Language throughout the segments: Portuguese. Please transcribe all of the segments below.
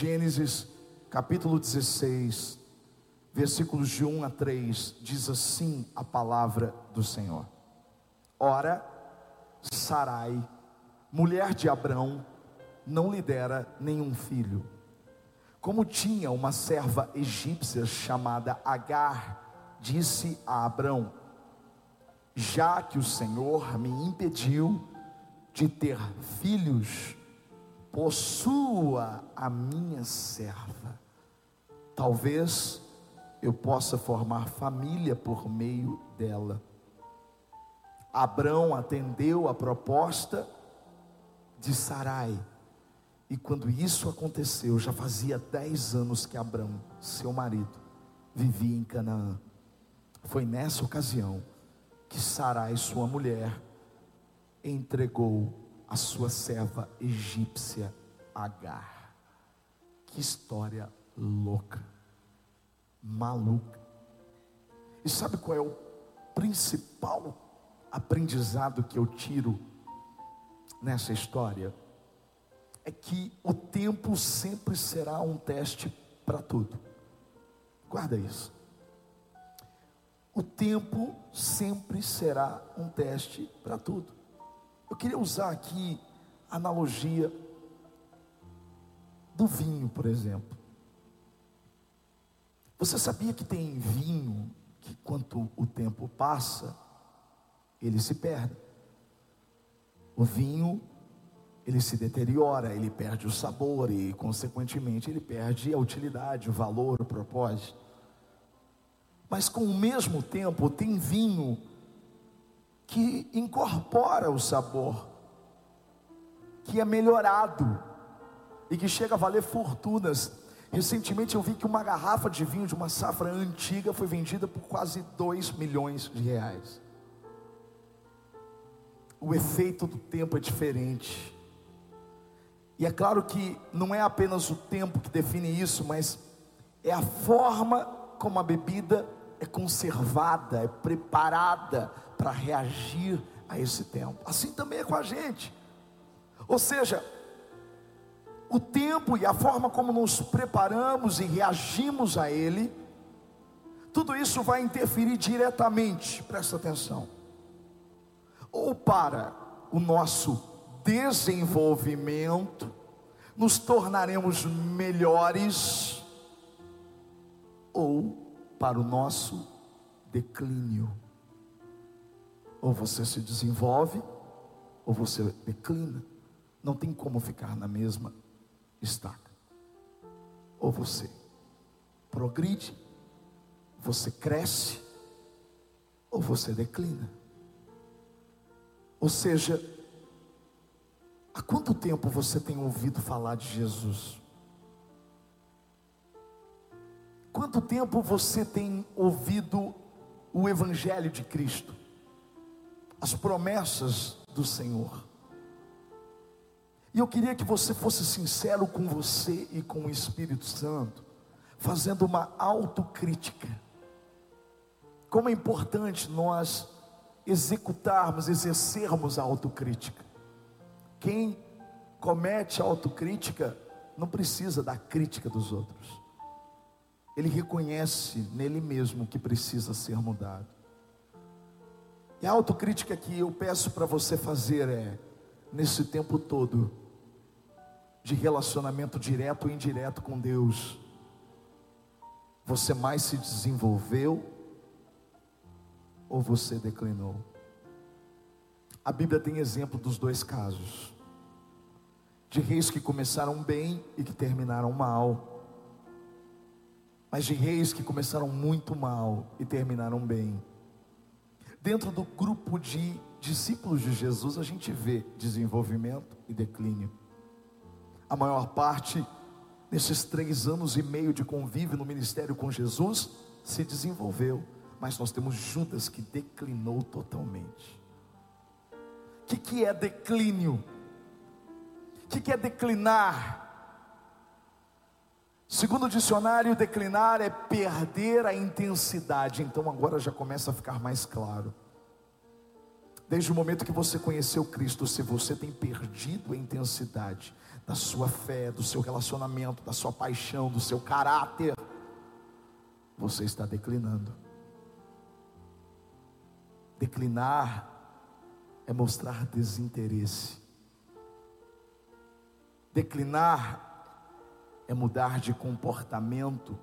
Gênesis capítulo 16, versículos de 1 a 3, diz assim a palavra do Senhor: Ora, Sarai, mulher de Abrão, não lhe dera nenhum filho. Como tinha uma serva egípcia chamada Agar, disse a Abrão: Já que o Senhor me impediu de ter filhos, possua a minha serva. Talvez eu possa formar família por meio dela. Abrão atendeu a proposta de Sarai. E quando isso aconteceu, já fazia dez anos que Abrão, seu marido, vivia em Canaã. Foi nessa ocasião que Sarai, sua mulher, entregou a sua serva egípcia Agar. Que história louca, maluca. E sabe qual é o principal aprendizado que eu tiro nessa história? É que o tempo sempre será um teste para tudo. Guarda isso. O tempo sempre será um teste para tudo. Eu queria usar aqui a analogia do vinho, por exemplo. Você sabia que tem vinho que, quanto o tempo passa, ele se perde? O vinho, ele se deteriora, ele perde o sabor e, consequentemente, ele perde a utilidade, o valor, o propósito. Mas, com o mesmo tempo, tem vinho que incorpora o sabor, que é melhorado e que chega a valer fortunas. Recentemente eu vi que uma garrafa de vinho de uma safra antiga foi vendida por quase 2 milhões de reais. O efeito do tempo é diferente. E é claro que não é apenas o tempo que define isso, mas é a forma como a bebida é conservada, é preparada para reagir a esse tempo. Assim também é com a gente. Ou seja, o tempo e a forma como nos preparamos e reagimos a ele, tudo isso vai interferir diretamente, presta atenção, ou para o nosso desenvolvimento, nos tornaremos melhores, ou para o nosso declínio. Ou você se desenvolve, ou você declina. Não tem como ficar na mesma estaca. Ou você progride, você cresce, ou você declina. Ou seja, há quanto tempo você tem ouvido falar de Jesus? Quanto tempo você tem ouvido o Evangelho de Cristo? As promessas do Senhor. E eu queria que você fosse sincero com você e com o Espírito Santo, fazendo uma autocrítica. Como é importante nós executarmos, exercermos a autocrítica. Quem comete a autocrítica não precisa da crítica dos outros. Ele reconhece nele mesmo que precisa ser mudado. E a autocrítica que eu peço para você fazer é, nesse tempo todo, de relacionamento direto ou indireto com Deus, você mais se desenvolveu ou você declinou? A Bíblia tem exemplo dos dois casos, de reis que começaram bem e que terminaram mal, mas de reis que começaram muito mal e terminaram bem. Dentro do grupo de discípulos de Jesus, a gente vê desenvolvimento e declínio. A maior parte, nesses três anos e meio de convívio no ministério com Jesus, se desenvolveu. Mas nós temos Judas que declinou totalmente. O que, que é declínio? O que, que é declinar? Segundo o dicionário, declinar é perder a intensidade. Então agora já começa a ficar mais claro. Desde o momento que você conheceu Cristo, se você tem perdido a intensidade da sua fé, do seu relacionamento, da sua paixão, do seu caráter, você está declinando. Declinar é mostrar desinteresse. Declinar é mudar de comportamento,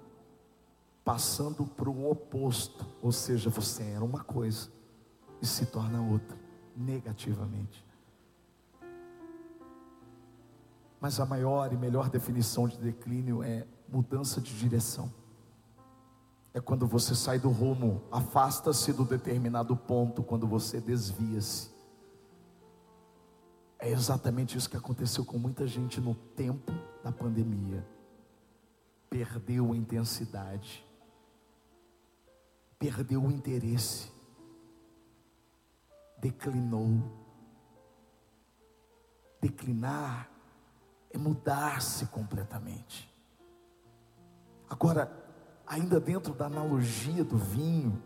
passando para o oposto, ou seja, você era uma coisa e se torna outra, negativamente. Mas a maior e melhor definição de declínio é mudança de direção. É quando você sai do rumo, afasta-se do determinado ponto, quando você desvia-se. É exatamente isso que aconteceu com muita gente no tempo da pandemia. Perdeu a intensidade, perdeu o interesse, declinou. Declinar é mudar-se completamente. Agora, ainda dentro da analogia do vinho,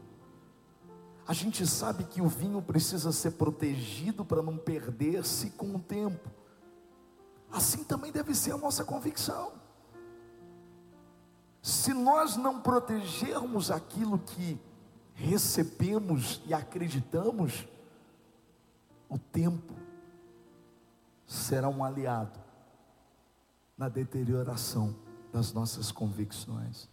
a gente sabe que o vinho precisa ser protegido para não perder-se com o tempo. Assim também deve ser a nossa convicção. Se nós não protegermos aquilo que recebemos e acreditamos, o tempo será um aliado na deterioração das nossas convicções.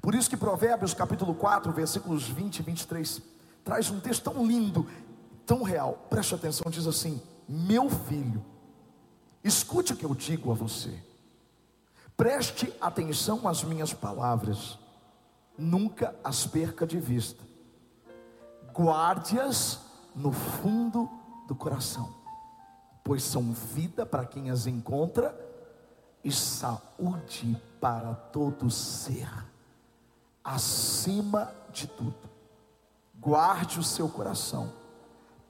Por isso que Provérbios capítulo 4, versículos 20 e 23 traz um texto tão lindo, tão real. Preste atenção, diz assim: Meu filho, escute o que eu digo a você. Preste atenção às minhas palavras. Nunca as perca de vista. Guarde-as no fundo do coração, pois são vida para quem as encontra e saúde para todo ser, acima de tudo guarde o seu coração,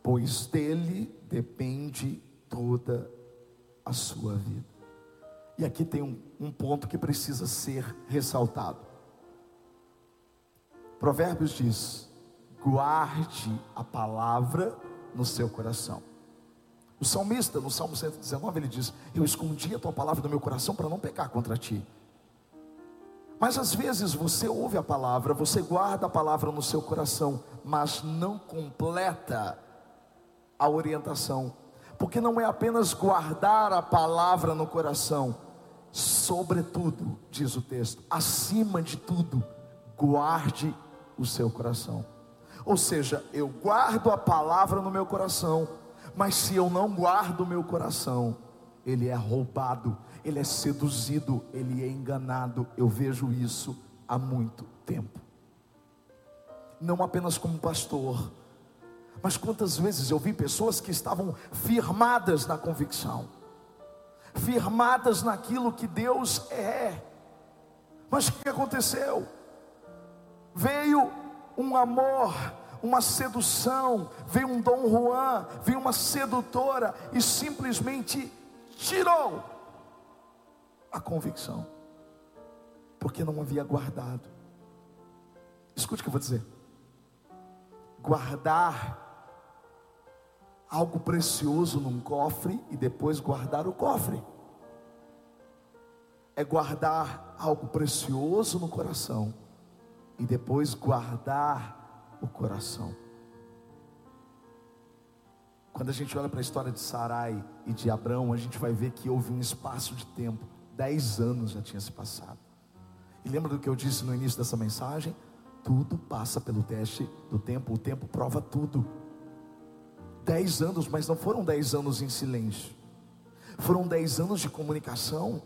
pois dele depende toda a sua vida. E aqui tem um, um ponto que precisa ser ressaltado. Provérbios diz: guarde a palavra no seu coração. O salmista, no Salmo 119, ele diz: Eu escondi a tua palavra no meu coração para não pecar contra ti. Mas às vezes você ouve a palavra, você guarda a palavra no seu coração, mas não completa a orientação, porque não é apenas guardar a palavra no coração, sobretudo, diz o texto, acima de tudo, guarde o seu coração. Ou seja, eu guardo a palavra no meu coração, mas se eu não guardo o meu coração, ele é roubado ele é seduzido, ele é enganado. Eu vejo isso há muito tempo. Não apenas como pastor, mas quantas vezes eu vi pessoas que estavam firmadas na convicção, firmadas naquilo que Deus é. Mas o que aconteceu? Veio um amor, uma sedução, veio um Dom Juan, veio uma sedutora e simplesmente tirou a convicção, porque não havia guardado. Escute o que eu vou dizer: guardar algo precioso num cofre e depois guardar o cofre, é guardar algo precioso no coração e depois guardar o coração. Quando a gente olha para a história de Sarai e de Abraão, a gente vai ver que houve um espaço de tempo Dez anos já tinha se passado. E lembra do que eu disse no início dessa mensagem? Tudo passa pelo teste do tempo, o tempo prova tudo. Dez anos, mas não foram dez anos em silêncio. Foram dez anos de comunicação.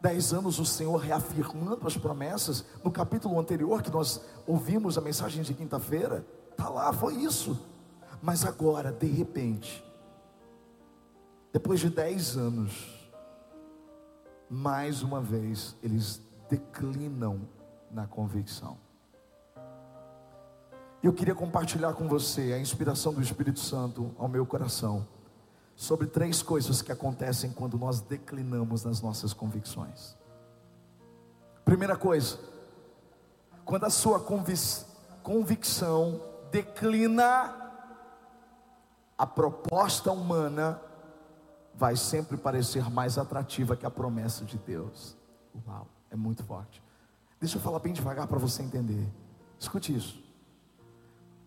Dez anos o Senhor reafirmando as promessas. No capítulo anterior que nós ouvimos a mensagem de quinta-feira, está lá, foi isso. Mas agora, de repente, depois de dez anos, mais uma vez, eles declinam na convicção. Eu queria compartilhar com você a inspiração do Espírito Santo ao meu coração sobre três coisas que acontecem quando nós declinamos nas nossas convicções. Primeira coisa, quando a sua convic convicção declina a proposta humana vai sempre parecer mais atrativa que a promessa de Deus. Uau, é muito forte. Deixa eu falar bem devagar para você entender. Escute isso.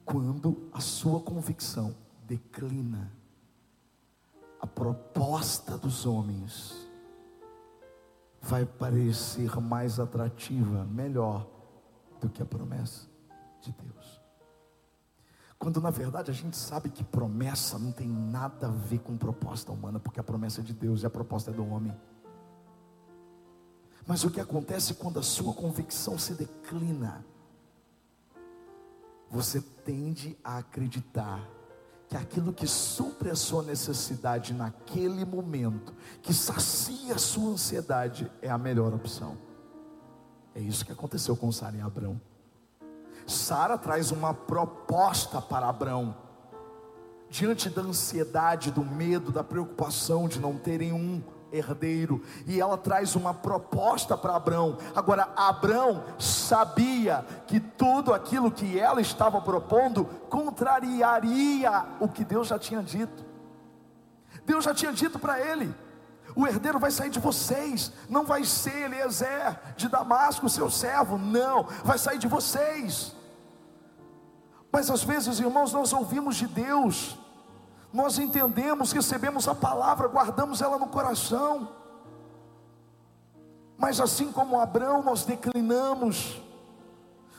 Quando a sua convicção declina, a proposta dos homens vai parecer mais atrativa, melhor do que a promessa de Deus. Quando na verdade a gente sabe que promessa não tem nada a ver com proposta humana, porque a promessa é de Deus e a proposta é do homem. Mas o que acontece quando a sua convicção se declina? Você tende a acreditar que aquilo que supre a sua necessidade naquele momento, que sacia a sua ansiedade, é a melhor opção. É isso que aconteceu com Sara e Abraão. Sara traz uma proposta para Abraão. Diante da ansiedade, do medo, da preocupação de não terem um herdeiro, e ela traz uma proposta para Abraão. Agora, Abraão sabia que tudo aquilo que ela estava propondo contrariaria o que Deus já tinha dito. Deus já tinha dito para ele: o herdeiro vai sair de vocês, não vai ser Eliezer de Damasco, seu servo, não, vai sair de vocês. Mas às vezes, irmãos, nós ouvimos de Deus, nós entendemos, recebemos a palavra, guardamos ela no coração, mas assim como Abraão, nós declinamos,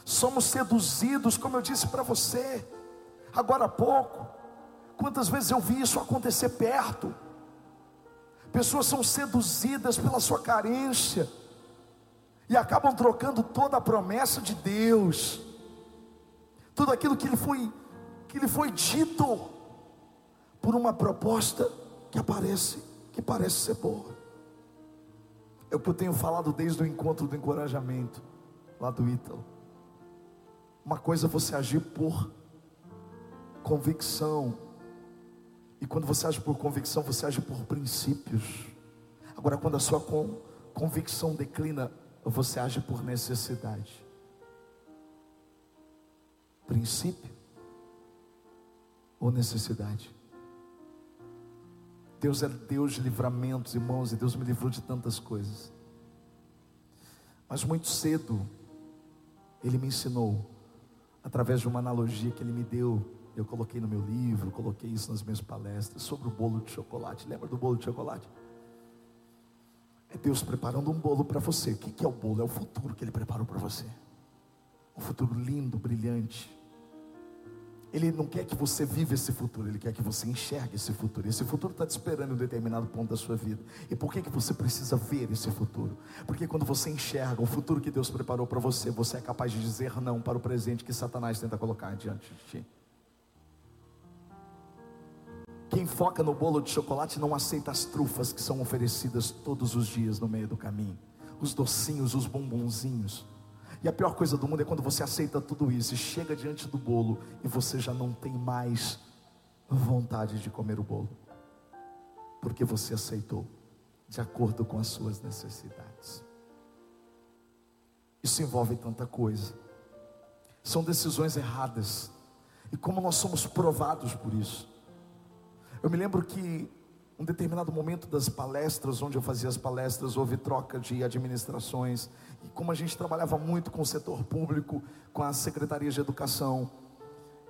somos seduzidos, como eu disse para você, agora há pouco, quantas vezes eu vi isso acontecer perto, Pessoas são seduzidas pela sua carência e acabam trocando toda a promessa de Deus, tudo aquilo que lhe foi, que lhe foi dito, por uma proposta que aparece, que parece ser boa. É o que eu tenho falado desde o encontro do encorajamento, lá do Ítalo. Uma coisa é você agir por convicção, e quando você age por convicção, você age por princípios. Agora, quando a sua convicção declina, você age por necessidade. Princípio ou necessidade? Deus é Deus de livramentos, irmãos, e Deus me livrou de tantas coisas. Mas muito cedo, Ele me ensinou, através de uma analogia que Ele me deu, eu coloquei no meu livro, coloquei isso nas minhas palestras sobre o bolo de chocolate. Lembra do bolo de chocolate? É Deus preparando um bolo para você. O que é o bolo? É o futuro que Ele preparou para você. Um futuro lindo, brilhante. Ele não quer que você viva esse futuro, Ele quer que você enxergue esse futuro. Esse futuro está te esperando em um determinado ponto da sua vida. E por que, que você precisa ver esse futuro? Porque quando você enxerga o futuro que Deus preparou para você, você é capaz de dizer não para o presente que Satanás tenta colocar diante de ti. Quem foca no bolo de chocolate não aceita as trufas que são oferecidas todos os dias no meio do caminho, os docinhos, os bombonzinhos. E a pior coisa do mundo é quando você aceita tudo isso e chega diante do bolo e você já não tem mais vontade de comer o bolo, porque você aceitou de acordo com as suas necessidades. Isso envolve tanta coisa, são decisões erradas, e como nós somos provados por isso. Eu me lembro que um determinado momento das palestras, onde eu fazia as palestras, houve troca de administrações. E como a gente trabalhava muito com o setor público, com as secretarias de educação,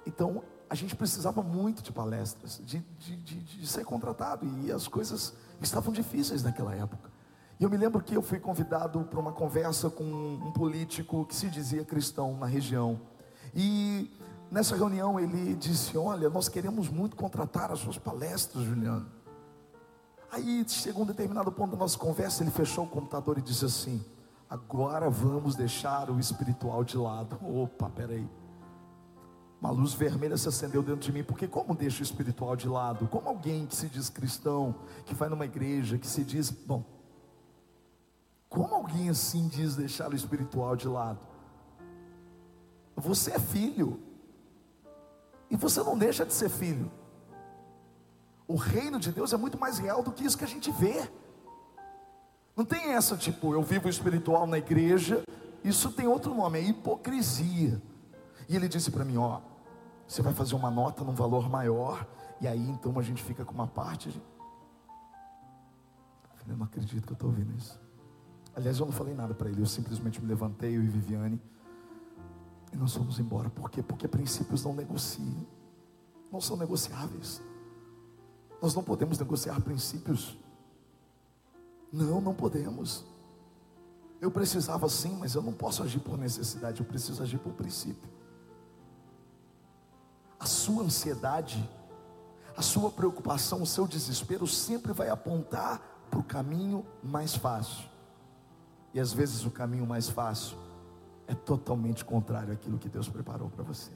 então a gente precisava muito de palestras, de, de, de, de ser contratado, e as coisas estavam difíceis naquela época. E eu me lembro que eu fui convidado para uma conversa com um político que se dizia cristão na região. E Nessa reunião ele disse: Olha, nós queremos muito contratar as suas palestras, Juliano. Aí chegou um determinado ponto da nossa conversa, ele fechou o computador e disse assim: Agora vamos deixar o espiritual de lado. Opa, peraí. Uma luz vermelha se acendeu dentro de mim, porque como deixa o espiritual de lado? Como alguém que se diz cristão, que vai numa igreja, que se diz, bom, como alguém assim diz deixar o espiritual de lado? Você é filho, e você não deixa de ser filho. O reino de Deus é muito mais real do que isso que a gente vê. Não tem essa tipo, eu vivo espiritual na igreja, isso tem outro nome, é hipocrisia. E ele disse para mim: Ó, você vai fazer uma nota num valor maior, e aí então a gente fica com uma parte. Eu não acredito que eu estou ouvindo isso. Aliás, eu não falei nada para ele, eu simplesmente me levantei, eu e Viviane, e nós fomos embora. Por quê? Porque princípios não negociam, não são negociáveis. Nós não podemos negociar princípios. Não, não podemos. Eu precisava sim, mas eu não posso agir por necessidade, eu preciso agir por princípio. A sua ansiedade, a sua preocupação, o seu desespero sempre vai apontar para o caminho mais fácil. E às vezes o caminho mais fácil é totalmente contrário àquilo que Deus preparou para você.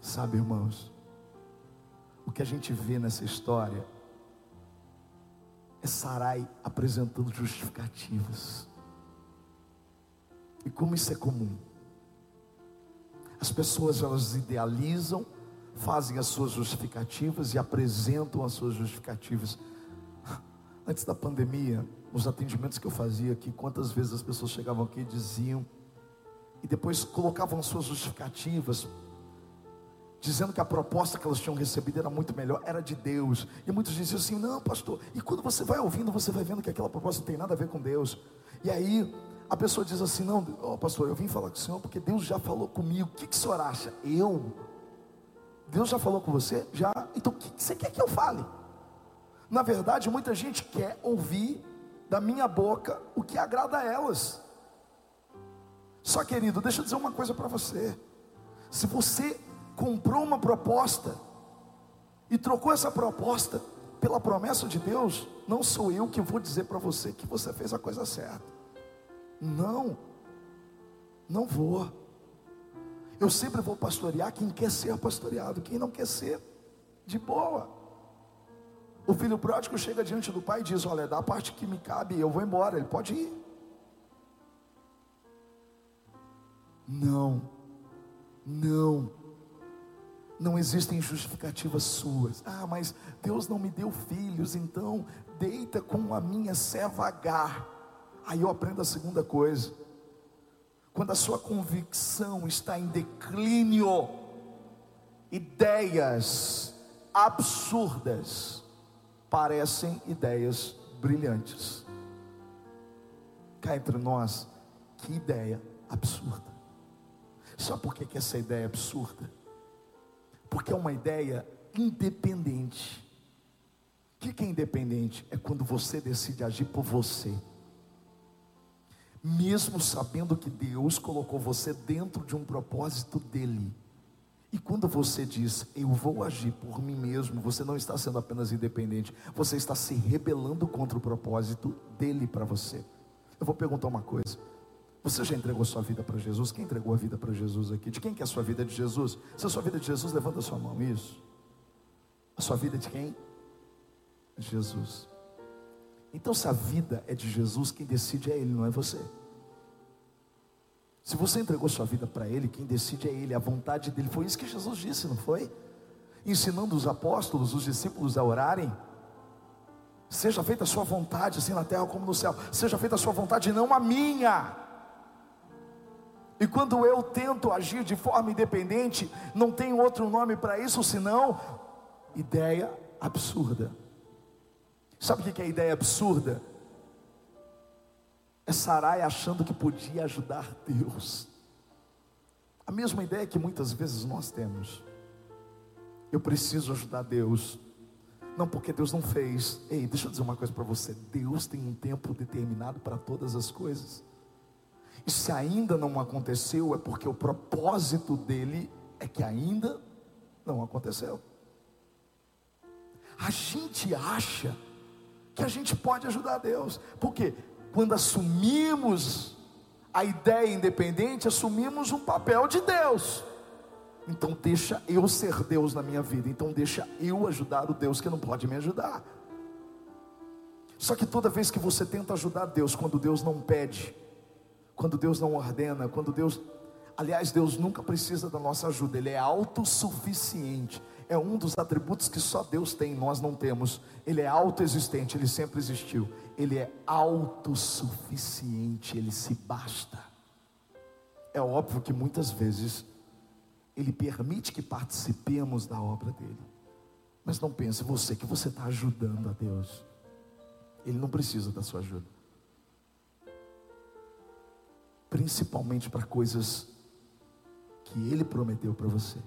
Sabe, irmãos, o que a gente vê nessa história é Sarai apresentando justificativas. E como isso é comum? As pessoas elas idealizam, fazem as suas justificativas e apresentam as suas justificativas. Antes da pandemia, nos atendimentos que eu fazia aqui, quantas vezes as pessoas chegavam aqui e diziam, e depois colocavam as suas justificativas dizendo que a proposta que elas tinham recebido era muito melhor, era de Deus. E muitos diziam assim: não, pastor. E quando você vai ouvindo, você vai vendo que aquela proposta não tem nada a ver com Deus. E aí a pessoa diz assim: não, oh, pastor, eu vim falar com o senhor porque Deus já falou comigo. O que, que o senhor acha? Eu? Deus já falou com você? Já? Então o que, que você quer que eu fale? Na verdade, muita gente quer ouvir da minha boca o que agrada a elas. Só querido, deixa eu dizer uma coisa para você. Se você comprou uma proposta e trocou essa proposta pela promessa de Deus, não sou eu que vou dizer para você que você fez a coisa certa. Não, não vou. Eu sempre vou pastorear quem quer ser pastoreado, quem não quer ser, de boa. O filho pródigo chega diante do pai e diz: Olha, dá a parte que me cabe, eu vou embora. Ele pode ir. Não, não não existem justificativas suas. Ah, mas Deus não me deu filhos, então deita com a minha serva H. Aí eu aprendo a segunda coisa. Quando a sua convicção está em declínio, ideias absurdas parecem ideias brilhantes. Cá entre nós, que ideia absurda. Só porque que essa ideia é absurda? Porque é uma ideia independente. O que é independente? É quando você decide agir por você. Mesmo sabendo que Deus colocou você dentro de um propósito dele. E quando você diz, eu vou agir por mim mesmo, você não está sendo apenas independente, você está se rebelando contra o propósito dele para você. Eu vou perguntar uma coisa: você já entregou sua vida para Jesus? Quem entregou a vida para Jesus aqui? De quem que é a sua vida de Jesus? Se é a sua vida de Jesus, levanta a sua mão. Isso. A sua vida é de quem? De Jesus. Então, se a vida é de Jesus, quem decide é Ele, não é você. Se você entregou sua vida para Ele, quem decide é Ele, a vontade dele. Foi isso que Jesus disse, não foi? Ensinando os apóstolos, os discípulos a orarem. Seja feita a sua vontade, assim na terra como no céu. Seja feita a sua vontade, não a minha. E quando eu tento agir de forma independente, não tem outro nome para isso senão ideia absurda. Sabe o que é ideia absurda? É Sarai achando que podia ajudar Deus. A mesma ideia que muitas vezes nós temos. Eu preciso ajudar Deus. Não porque Deus não fez. Ei, deixa eu dizer uma coisa para você. Deus tem um tempo determinado para todas as coisas. E se ainda não aconteceu, é porque o propósito dele é que ainda não aconteceu. A gente acha que a gente pode ajudar Deus, porque quando assumimos a ideia independente, assumimos um papel de Deus. Então deixa eu ser Deus na minha vida, então deixa eu ajudar o Deus que não pode me ajudar. Só que toda vez que você tenta ajudar Deus, quando Deus não pede, quando Deus não ordena, quando Deus. Aliás, Deus nunca precisa da nossa ajuda, Ele é autossuficiente. É um dos atributos que só Deus tem, nós não temos. Ele é autoexistente, Ele sempre existiu. Ele é autossuficiente, Ele se basta. É óbvio que muitas vezes Ele permite que participemos da obra dele. Mas não pense você que você está ajudando a Deus. Ele não precisa da sua ajuda. Principalmente para coisas que Ele prometeu para você.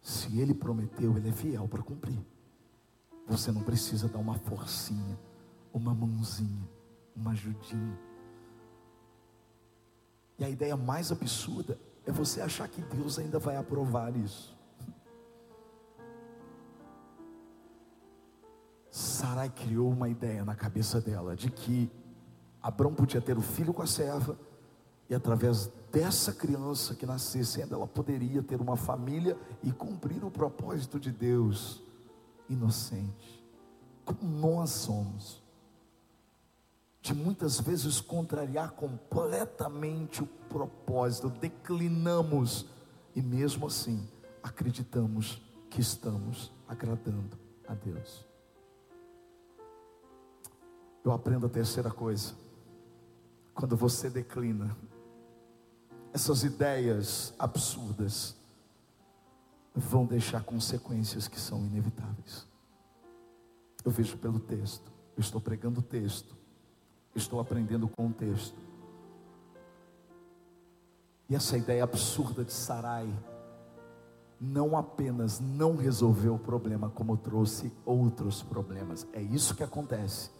Se Ele prometeu, Ele é fiel para cumprir. Você não precisa dar uma forcinha, uma mãozinha, uma ajudinha. E a ideia mais absurda é você achar que Deus ainda vai aprovar isso. Sarai criou uma ideia na cabeça dela de que Abraão podia ter o filho com a serva, e através dessa criança que nascesse, ela poderia ter uma família e cumprir o propósito de Deus inocente, como nós somos, de muitas vezes contrariar completamente o propósito, declinamos e mesmo assim acreditamos que estamos agradando a Deus. Eu aprendo a terceira coisa. Quando você declina essas ideias absurdas, vão deixar consequências que são inevitáveis. Eu vejo pelo texto, eu estou pregando o texto, estou aprendendo com o texto. E essa ideia absurda de Sarai não apenas não resolveu o problema, como trouxe outros problemas. É isso que acontece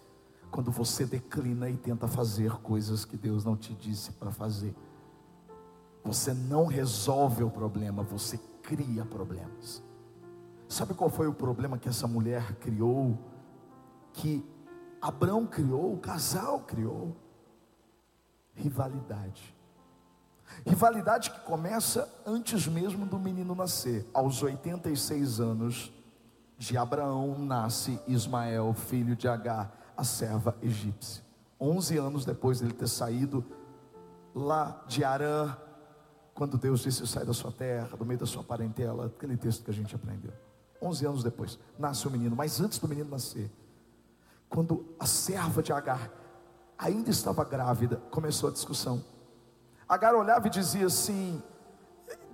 quando você declina e tenta fazer coisas que Deus não te disse para fazer. Você não resolve o problema, você cria problemas. Sabe qual foi o problema que essa mulher criou? Que Abraão criou, o casal criou? Rivalidade. Rivalidade que começa antes mesmo do menino nascer. Aos 86 anos de Abraão nasce Ismael, filho de Agar, a serva egípcia. 11 anos depois dele ter saído lá de Arã, quando Deus disse: sai da sua terra, do meio da sua parentela, aquele texto que a gente aprendeu. 11 anos depois, nasce o menino, mas antes do menino nascer, quando a serva de Agar ainda estava grávida, começou a discussão. Agar olhava e dizia assim,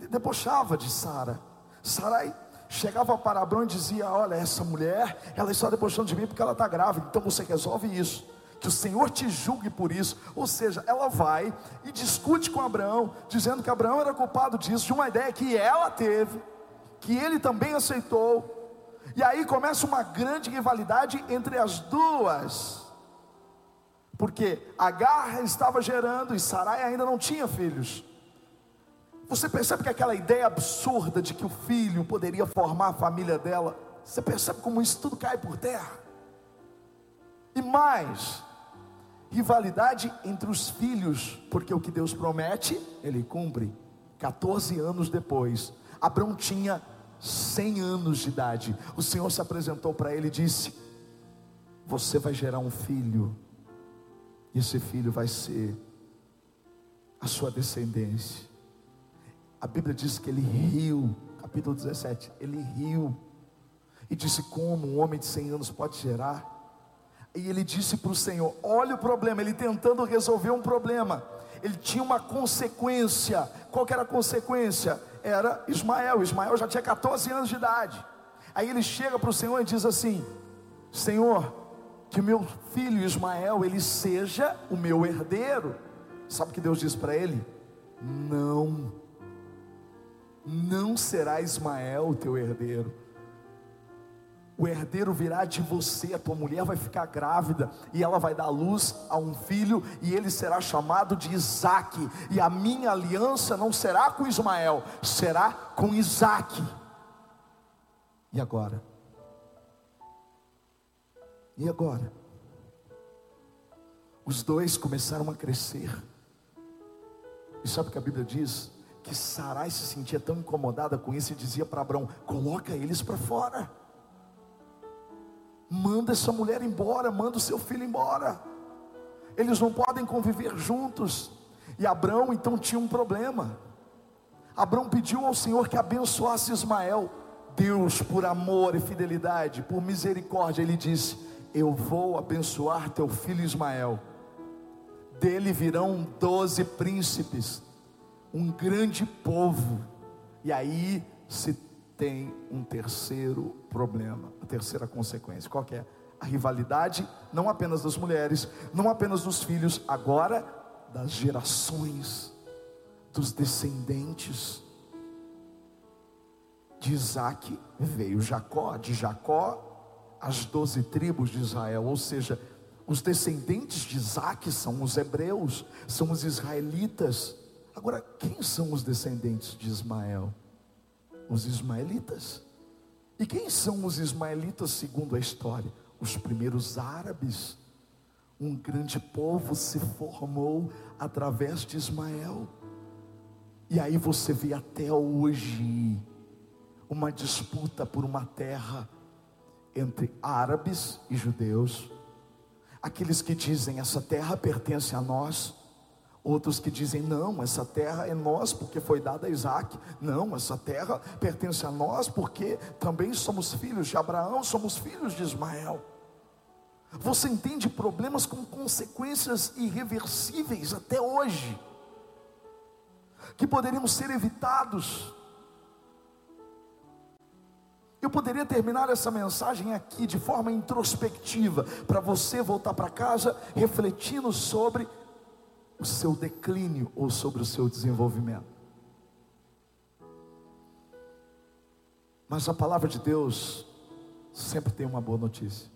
debochava de Sara. Sarai chegava para Abraão e dizia: Olha, essa mulher, ela está debochando de mim porque ela está grávida, então você resolve isso. Que o Senhor te julgue por isso. Ou seja, ela vai e discute com Abraão, dizendo que Abraão era culpado disso, de uma ideia que ela teve, que ele também aceitou. E aí começa uma grande rivalidade entre as duas. Porque Agar estava gerando e Sarai ainda não tinha filhos. Você percebe que aquela ideia absurda de que o filho poderia formar a família dela, você percebe como isso tudo cai por terra? E mais, rivalidade entre os filhos, porque o que Deus promete, Ele cumpre. 14 anos depois, Abraão tinha 100 anos de idade. O Senhor se apresentou para ele e disse: Você vai gerar um filho, e esse filho vai ser a sua descendência. A Bíblia diz que ele riu, capítulo 17, ele riu e disse: Como um homem de 100 anos pode gerar? E ele disse para o Senhor: Olha o problema, ele tentando resolver um problema, ele tinha uma consequência. Qual era a consequência? Era Ismael. Ismael já tinha 14 anos de idade. Aí ele chega para o Senhor e diz assim: Senhor, que meu filho Ismael ele seja o meu herdeiro. Sabe o que Deus diz para ele? Não não será Ismael o teu herdeiro. O herdeiro virá de você, a tua mulher vai ficar grávida e ela vai dar luz a um filho e ele será chamado de Isaac. E a minha aliança não será com Ismael, será com Isaac. E agora? E agora? Os dois começaram a crescer. E sabe o que a Bíblia diz? Que Sarai se sentia tão incomodada com isso e dizia para Abraão: coloca eles para fora, manda essa mulher embora, manda o seu filho embora, eles não podem conviver juntos. E Abraão então tinha um problema. Abraão pediu ao Senhor que abençoasse Ismael. Deus, por amor e fidelidade, por misericórdia, ele disse: Eu vou abençoar teu filho Ismael. Dele virão doze príncipes um grande povo. E aí se tem um terceiro problema, a terceira consequência. Qual é? A rivalidade não apenas das mulheres, não apenas dos filhos, agora das gerações, dos descendentes. De Isaac veio Jacó, de Jacó as doze tribos de Israel, ou seja, os descendentes de Isaac são os hebreus, são os israelitas. Agora, quem são os descendentes de Ismael? Os ismaelitas. E quem são os ismaelitas segundo a história? Os primeiros árabes. Um grande povo se formou através de Ismael. E aí você vê até hoje uma disputa por uma terra entre árabes e judeus. Aqueles que dizem essa terra pertence a nós, outros que dizem não, essa terra é nós porque foi dada a Isaac. Não, essa terra pertence a nós porque também somos filhos de Abraão, somos filhos de Ismael. Você entende problemas com consequências irreversíveis até hoje, que poderiam ser evitados. Eu poderia terminar essa mensagem aqui de forma introspectiva, para você voltar para casa refletindo sobre o seu declínio ou sobre o seu desenvolvimento. Mas a palavra de Deus sempre tem uma boa notícia.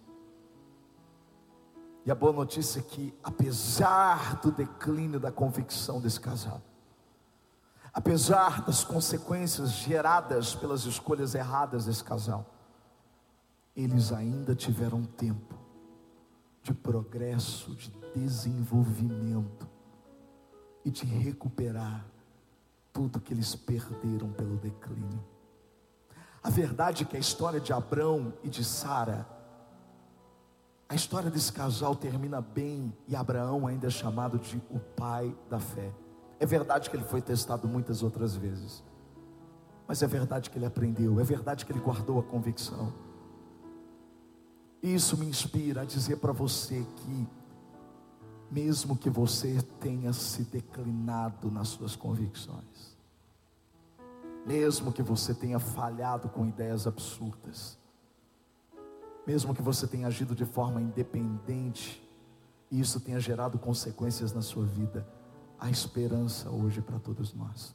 E a boa notícia é que, apesar do declínio da convicção desse casal, apesar das consequências geradas pelas escolhas erradas desse casal, eles ainda tiveram tempo de progresso, de desenvolvimento e de recuperar tudo que eles perderam pelo declínio. A verdade é que a história de Abrão e de Sara, a história desse casal termina bem e Abraão ainda é chamado de o pai da fé. É verdade que ele foi testado muitas outras vezes, mas é verdade que ele aprendeu, é verdade que ele guardou a convicção. Isso me inspira a dizer para você que, mesmo que você tenha se declinado nas suas convicções, mesmo que você tenha falhado com ideias absurdas, mesmo que você tenha agido de forma independente, e isso tenha gerado consequências na sua vida, a esperança hoje para todos nós.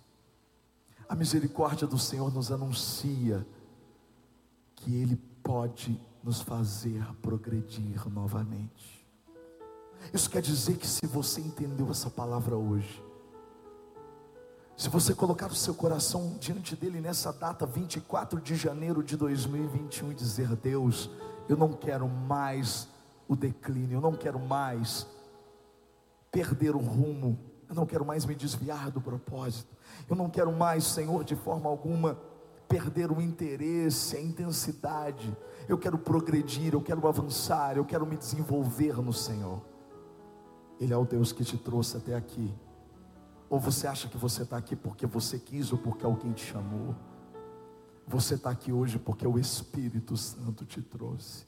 A misericórdia do Senhor nos anuncia que Ele pode nos fazer progredir novamente. Isso quer dizer que se você entendeu essa palavra hoje, se você colocar o seu coração diante dele nessa data 24 de janeiro de 2021 e dizer: Deus, eu não quero mais o declínio, eu não quero mais perder o rumo, eu não quero mais me desviar do propósito. Eu não quero mais, Senhor, de forma alguma perder o interesse, a intensidade. Eu quero progredir, eu quero avançar, eu quero me desenvolver no Senhor. Ele é o Deus que te trouxe até aqui. Ou você acha que você está aqui porque você quis ou porque alguém te chamou? Você está aqui hoje porque o Espírito Santo te trouxe.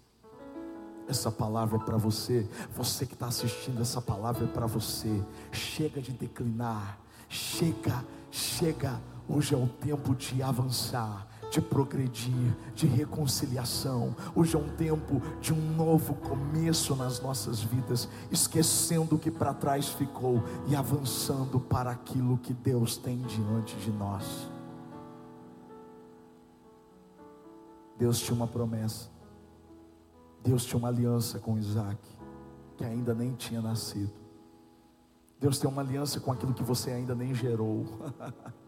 Essa palavra é para você. Você que está assistindo, essa palavra é para você. Chega de declinar. Chega, chega. Hoje é o tempo de avançar, de progredir, de reconciliação. Hoje é um tempo de um novo começo nas nossas vidas, esquecendo o que para trás ficou e avançando para aquilo que Deus tem diante de nós. Deus tinha uma promessa. Deus tinha uma aliança com Isaac, que ainda nem tinha nascido. Deus tem uma aliança com aquilo que você ainda nem gerou.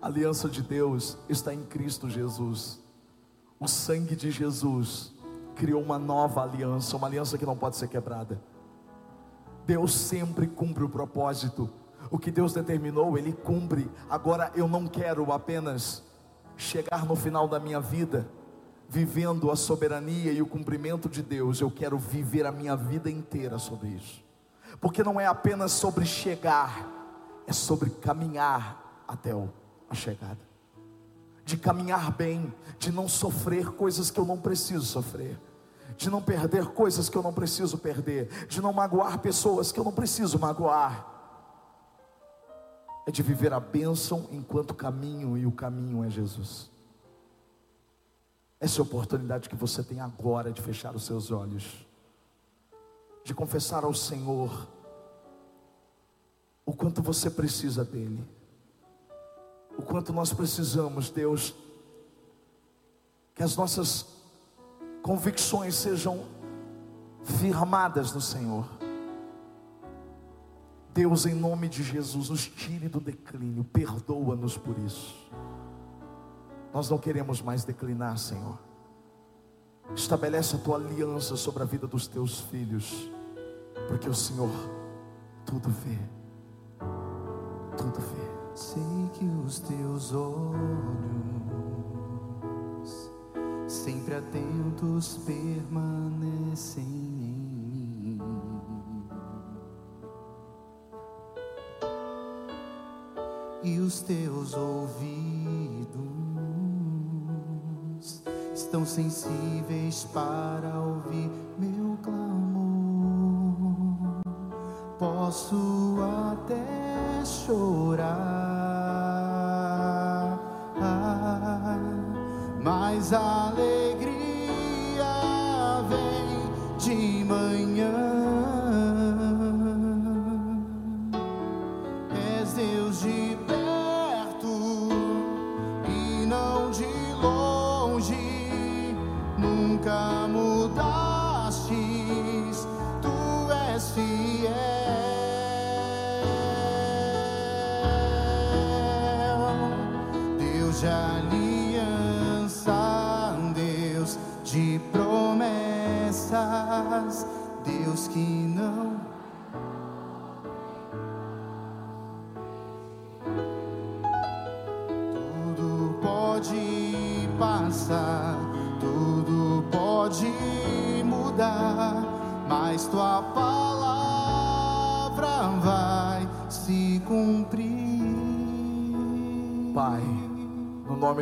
A aliança de Deus está em Cristo Jesus. O sangue de Jesus criou uma nova aliança, uma aliança que não pode ser quebrada. Deus sempre cumpre o propósito. O que Deus determinou, Ele cumpre. Agora eu não quero apenas chegar no final da minha vida vivendo a soberania e o cumprimento de Deus, eu quero viver a minha vida inteira sobre isso. Porque não é apenas sobre chegar, é sobre caminhar até a chegada. De caminhar bem, de não sofrer coisas que eu não preciso sofrer, de não perder coisas que eu não preciso perder, de não magoar pessoas que eu não preciso magoar. É de viver a bênção enquanto caminho e o caminho é Jesus. Essa é a oportunidade que você tem agora de fechar os seus olhos, de confessar ao Senhor o quanto você precisa dEle, o quanto nós precisamos, Deus, que as nossas convicções sejam firmadas no Senhor. Deus, em nome de Jesus, nos tire do declínio, perdoa-nos por isso. Nós não queremos mais declinar, Senhor. Estabelece a tua aliança sobre a vida dos teus filhos, porque o Senhor tudo vê, tudo vê. Sei que os teus olhos, sempre atentos, permanecem em mim. E os teus ouvidos tão sensíveis para ouvir meu Posso até chorar, mas a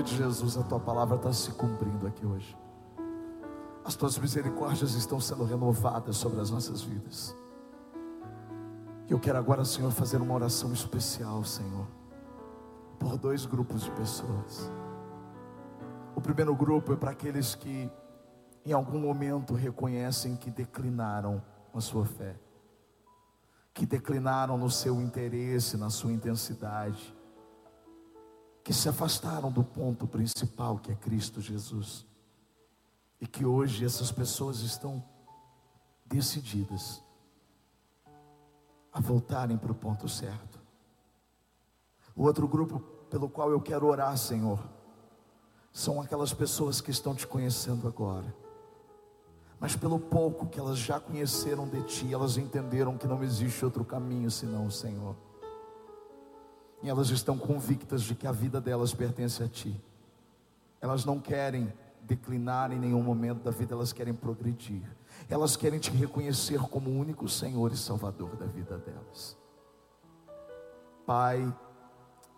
de Jesus, a tua palavra está se cumprindo aqui hoje. As tuas misericórdias estão sendo renovadas sobre as nossas vidas. Eu quero agora, Senhor, fazer uma oração especial, Senhor, por dois grupos de pessoas. O primeiro grupo é para aqueles que em algum momento reconhecem que declinaram a sua fé, que declinaram no seu interesse, na sua intensidade, que se afastaram do ponto principal que é Cristo Jesus. E que hoje essas pessoas estão decididas a voltarem para o ponto certo. O outro grupo pelo qual eu quero orar, Senhor, são aquelas pessoas que estão te conhecendo agora. Mas pelo pouco que elas já conheceram de ti, elas entenderam que não existe outro caminho senão o Senhor. E elas estão convictas de que a vida delas pertence a ti. Elas não querem declinar em nenhum momento da vida, elas querem progredir. Elas querem te reconhecer como o único Senhor e Salvador da vida delas. Pai,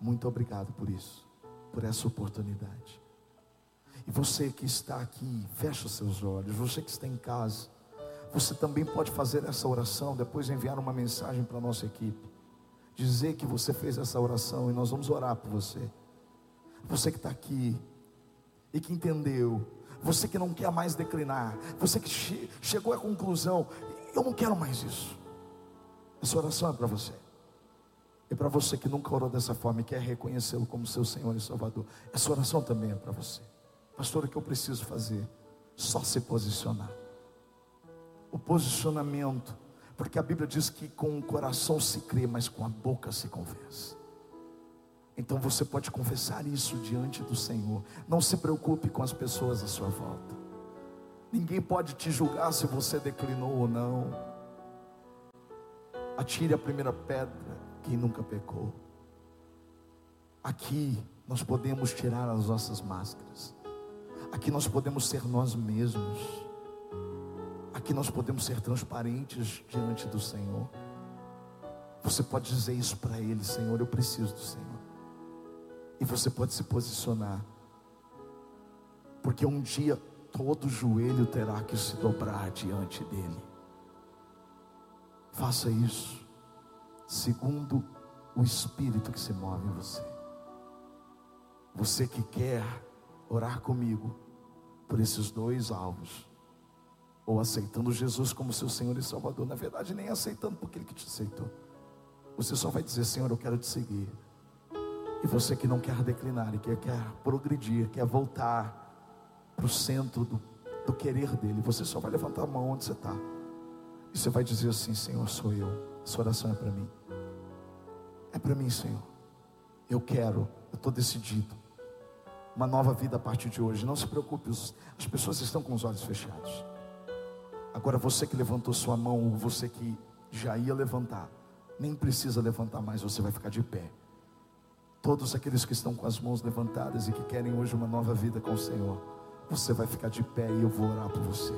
muito obrigado por isso, por essa oportunidade. E você que está aqui, fecha os seus olhos. Você que está em casa, você também pode fazer essa oração, depois enviar uma mensagem para a nossa equipe. Dizer que você fez essa oração e nós vamos orar por você. Você que está aqui, e que entendeu, você que não quer mais declinar, você que che chegou à conclusão, eu não quero mais isso. Essa oração é para você. E para você que nunca orou dessa forma e quer reconhecê-lo como seu Senhor e Salvador, essa oração também é para você. Pastor, o que eu preciso fazer? Só se posicionar. O posicionamento, porque a Bíblia diz que com o coração se crê, mas com a boca se confessa. Então você pode confessar isso diante do Senhor. Não se preocupe com as pessoas à sua volta. Ninguém pode te julgar se você declinou ou não. Atire a primeira pedra quem nunca pecou. Aqui nós podemos tirar as nossas máscaras. Aqui nós podemos ser nós mesmos. Aqui nós podemos ser transparentes diante do Senhor. Você pode dizer isso para Ele, Senhor, eu preciso do Senhor. E você pode se posicionar. Porque um dia todo joelho terá que se dobrar diante dele. Faça isso, segundo o Espírito que se move em você. Você que quer orar comigo, por esses dois alvos. Ou aceitando Jesus como seu Senhor e Salvador. Na verdade, nem aceitando porque Ele que te aceitou. Você só vai dizer, Senhor, eu quero te seguir. E você que não quer declinar e que quer progredir, quer voltar para o centro do, do querer dele, você só vai levantar a mão onde você está. E você vai dizer assim: Senhor, sou eu. Essa oração é para mim. É para mim, Senhor. Eu quero, eu estou decidido. Uma nova vida a partir de hoje. Não se preocupe, as pessoas estão com os olhos fechados. Agora você que levantou sua mão, você que já ia levantar, nem precisa levantar mais, você vai ficar de pé. Todos aqueles que estão com as mãos levantadas e que querem hoje uma nova vida com o Senhor, você vai ficar de pé e eu vou orar por você.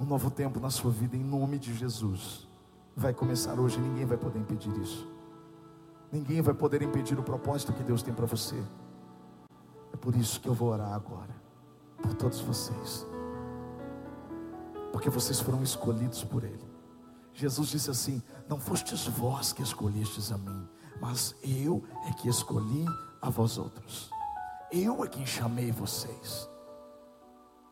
Um novo tempo na sua vida, em nome de Jesus, vai começar hoje. Ninguém vai poder impedir isso. Ninguém vai poder impedir o propósito que Deus tem para você. É por isso que eu vou orar agora, por todos vocês, porque vocês foram escolhidos por Ele. Jesus disse assim: Não fostes vós que escolhestes a mim, mas eu é que escolhi a vós outros. Eu é quem chamei vocês.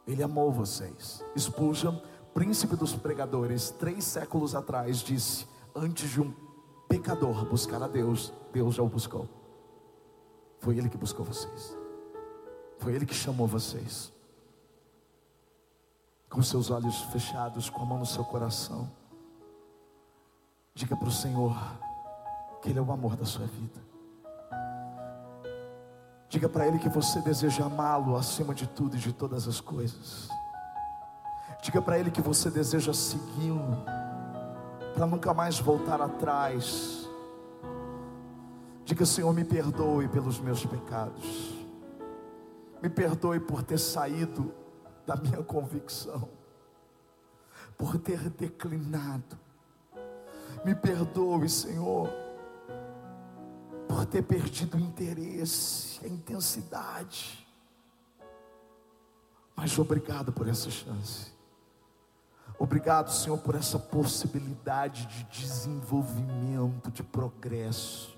Ele amou vocês. Spurgeon, príncipe dos pregadores, três séculos atrás, disse: Antes de um pecador buscar a Deus, Deus já o buscou. Foi Ele que buscou vocês. Foi Ele que chamou vocês. Com seus olhos fechados, com a mão no seu coração. Diga para o Senhor que Ele é o amor da sua vida. Diga para Ele que você deseja amá-lo acima de tudo e de todas as coisas. Diga para Ele que você deseja segui-lo, para nunca mais voltar atrás. Diga, Senhor, me perdoe pelos meus pecados. Me perdoe por ter saído da minha convicção, por ter declinado. Me perdoe, Senhor por ter perdido o interesse, a intensidade. Mas obrigado por essa chance. Obrigado, Senhor, por essa possibilidade de desenvolvimento, de progresso.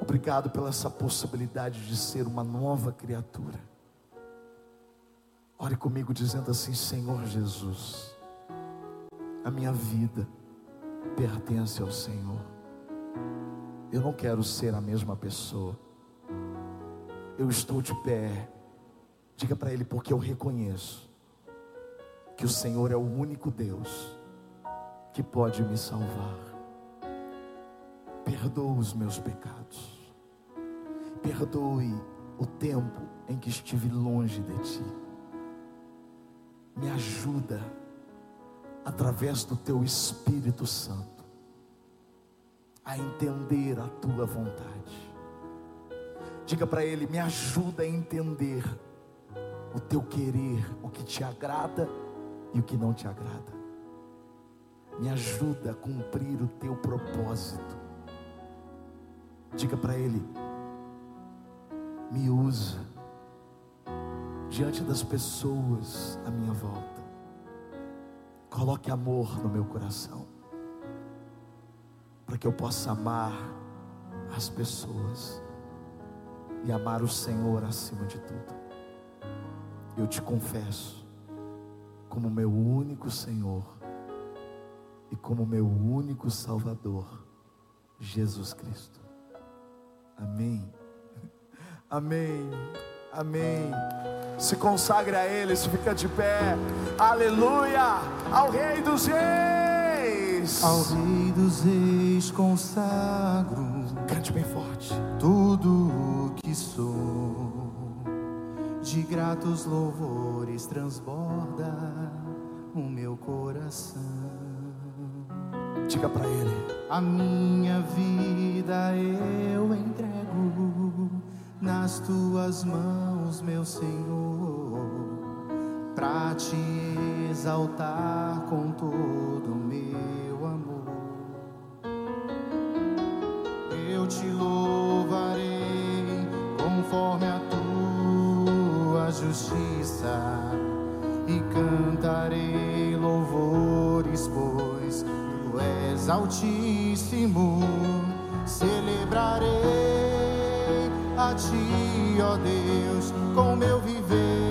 Obrigado pela essa possibilidade de ser uma nova criatura. Ore comigo dizendo assim: Senhor Jesus, a minha vida pertence ao Senhor. Eu não quero ser a mesma pessoa. Eu estou de pé. Diga para Ele, porque eu reconheço que o Senhor é o único Deus que pode me salvar. Perdoa os meus pecados. Perdoe o tempo em que estive longe de Ti. Me ajuda através do Teu Espírito Santo a entender a tua vontade. Diga para ele: me ajuda a entender o teu querer, o que te agrada e o que não te agrada. Me ajuda a cumprir o teu propósito. Diga para ele: me usa diante das pessoas à minha volta. Coloque amor no meu coração para que eu possa amar as pessoas e amar o Senhor acima de tudo. Eu te confesso como meu único Senhor e como meu único Salvador, Jesus Cristo. Amém. Amém. Amém. Se consagre a Ele, se fica de pé. Aleluia! Ao Rei dos Reis. Ao Rei dos Reis consagro. Cante bem forte. Tudo o que sou, de gratos louvores transborda o meu coração. Diga para Ele: A minha vida eu entrego nas tuas mãos, meu Senhor, para te exaltar com todo o meu eu te louvarei conforme a tua justiça e cantarei louvores, pois tu és altíssimo. Celebrarei a ti, ó Deus, com meu viver.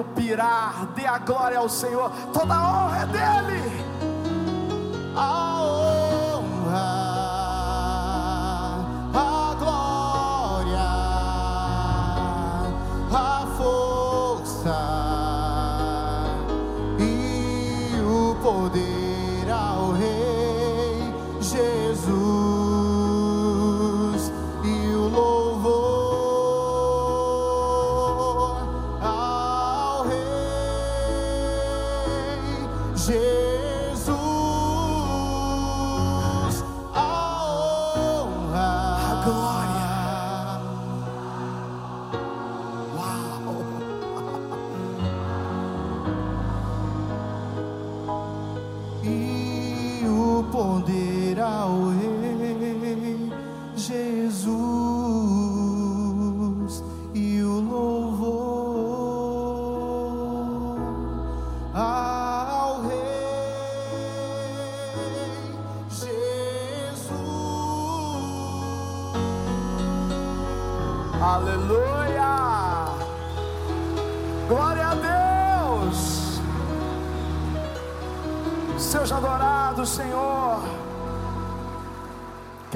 Inferno pirar, dê a glória ao Senhor, toda a honra é dele.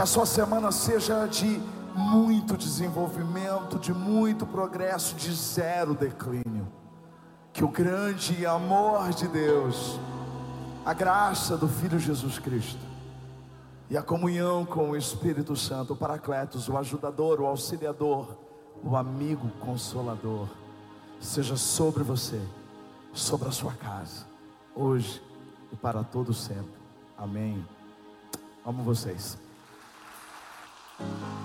A sua semana seja de muito desenvolvimento, de muito progresso, de zero declínio. Que o grande amor de Deus, a graça do Filho Jesus Cristo e a comunhão com o Espírito Santo, o Paracletos, o ajudador, o auxiliador, o amigo consolador, seja sobre você, sobre a sua casa, hoje e para todo sempre. Amém. Amo vocês. Que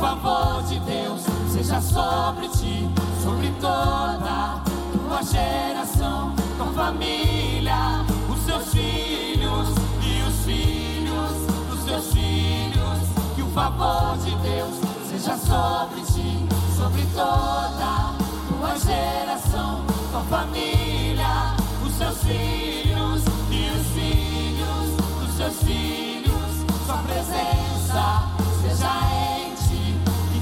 favor de Deus seja sobre ti, sobre toda tua geração, tua família, os seus filhos e os filhos dos seus filhos. Que o favor de Deus seja sobre ti, sobre toda tua geração, tua família, os seus filhos e os filhos dos seus filhos. Sua presença seja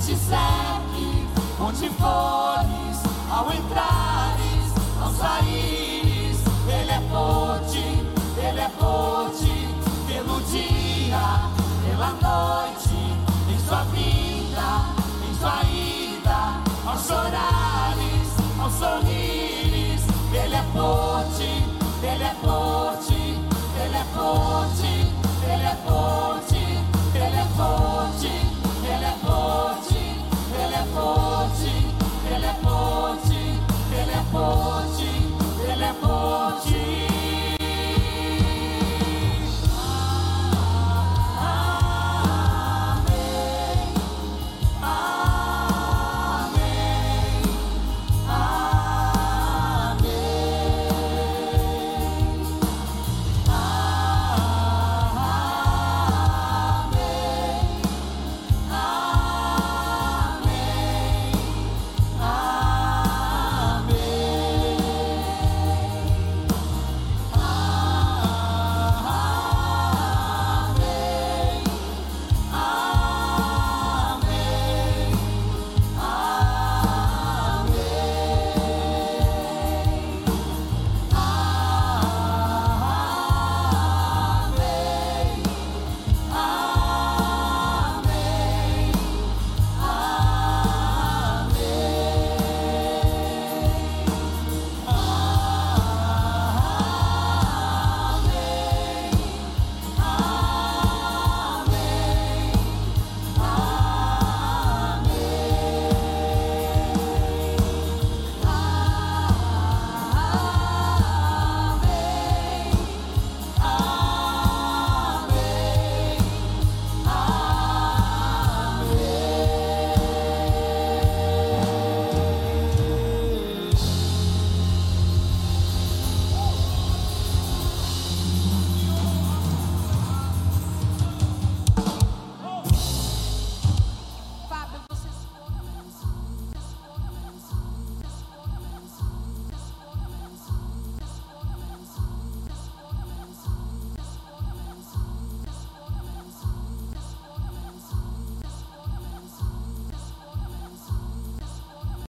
te segue, onde fores, ao entrares, ao saíres, Ele é forte, Ele é forte, pelo dia, pela noite, em sua vida, em sua ida, ao chorares, ao sorrires, Ele é forte, Ele é forte, Ele é forte, Ele é forte, Ele é forte. Ele é forte. Jesus.